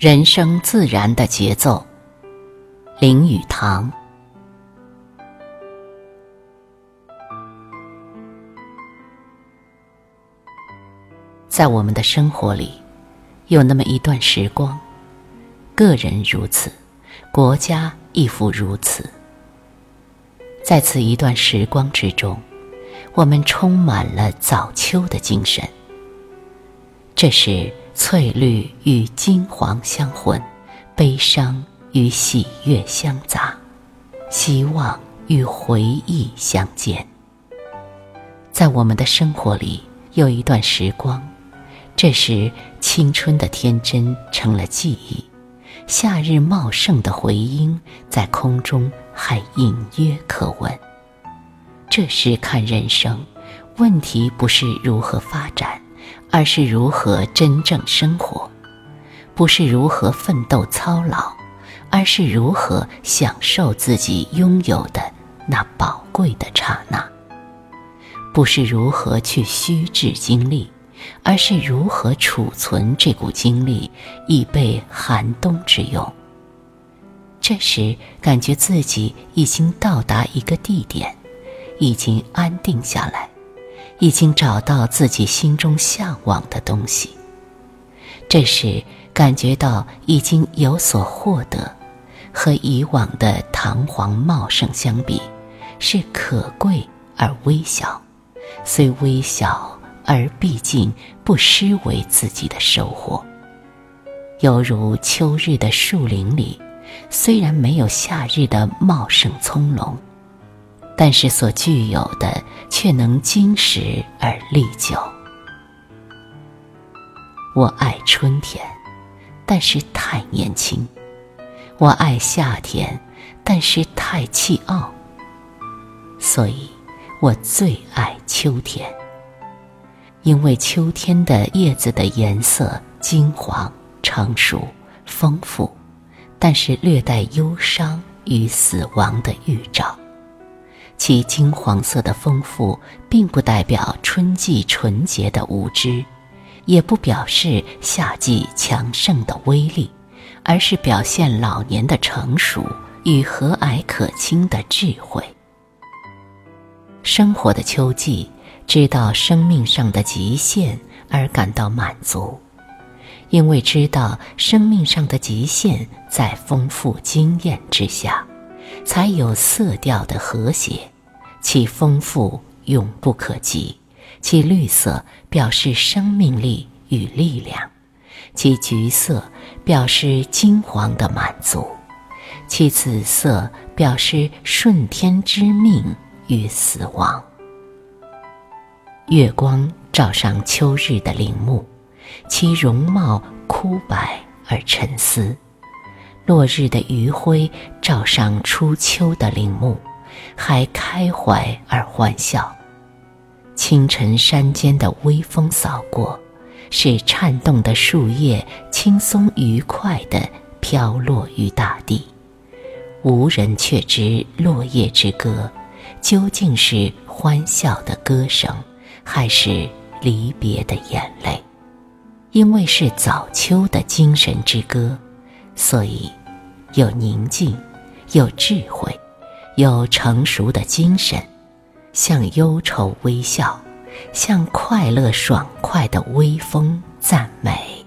人生自然的节奏。林语堂。在我们的生活里，有那么一段时光，个人如此，国家亦复如此。在此一段时光之中，我们充满了早秋的精神。这是翠绿与金黄相混，悲伤与喜悦相杂，希望与回忆相见。在我们的生活里，有一段时光。这时，青春的天真成了记忆，夏日茂盛的回音在空中还隐约可闻。这时看人生，问题不是如何发展，而是如何真正生活；不是如何奋斗操劳，而是如何享受自己拥有的那宝贵的刹那；不是如何去虚掷精力。而是如何储存这股精力，以备寒冬之用。这时，感觉自己已经到达一个地点，已经安定下来，已经找到自己心中向往的东西。这时，感觉到已经有所获得，和以往的堂皇茂盛相比，是可贵而微小，虽微小。而毕竟不失为自己的收获，犹如秋日的树林里，虽然没有夏日的茂盛葱茏，但是所具有的却能经时而历久。我爱春天，但是太年轻；我爱夏天，但是太气傲。所以，我最爱秋天。因为秋天的叶子的颜色金黄、成熟、丰富，但是略带忧伤与死亡的预兆。其金黄色的丰富，并不代表春季纯洁的无知，也不表示夏季强盛的威力，而是表现老年的成熟与和蔼可亲的智慧。生活的秋季。知道生命上的极限而感到满足，因为知道生命上的极限在丰富经验之下，才有色调的和谐，其丰富永不可及，其绿色表示生命力与力量，其橘色表示金黄的满足，其紫色表示顺天之命与死亡。月光照上秋日的陵墓，其容貌枯白而沉思；落日的余晖照上初秋的陵墓，还开怀而欢笑。清晨山间的微风扫过，使颤动的树叶轻松愉快地飘落于大地。无人却知落叶之歌，究竟是欢笑的歌声。还是离别的眼泪，因为是早秋的精神之歌，所以有宁静，有智慧，有成熟的精神，向忧愁微笑，向快乐爽快的微风赞美。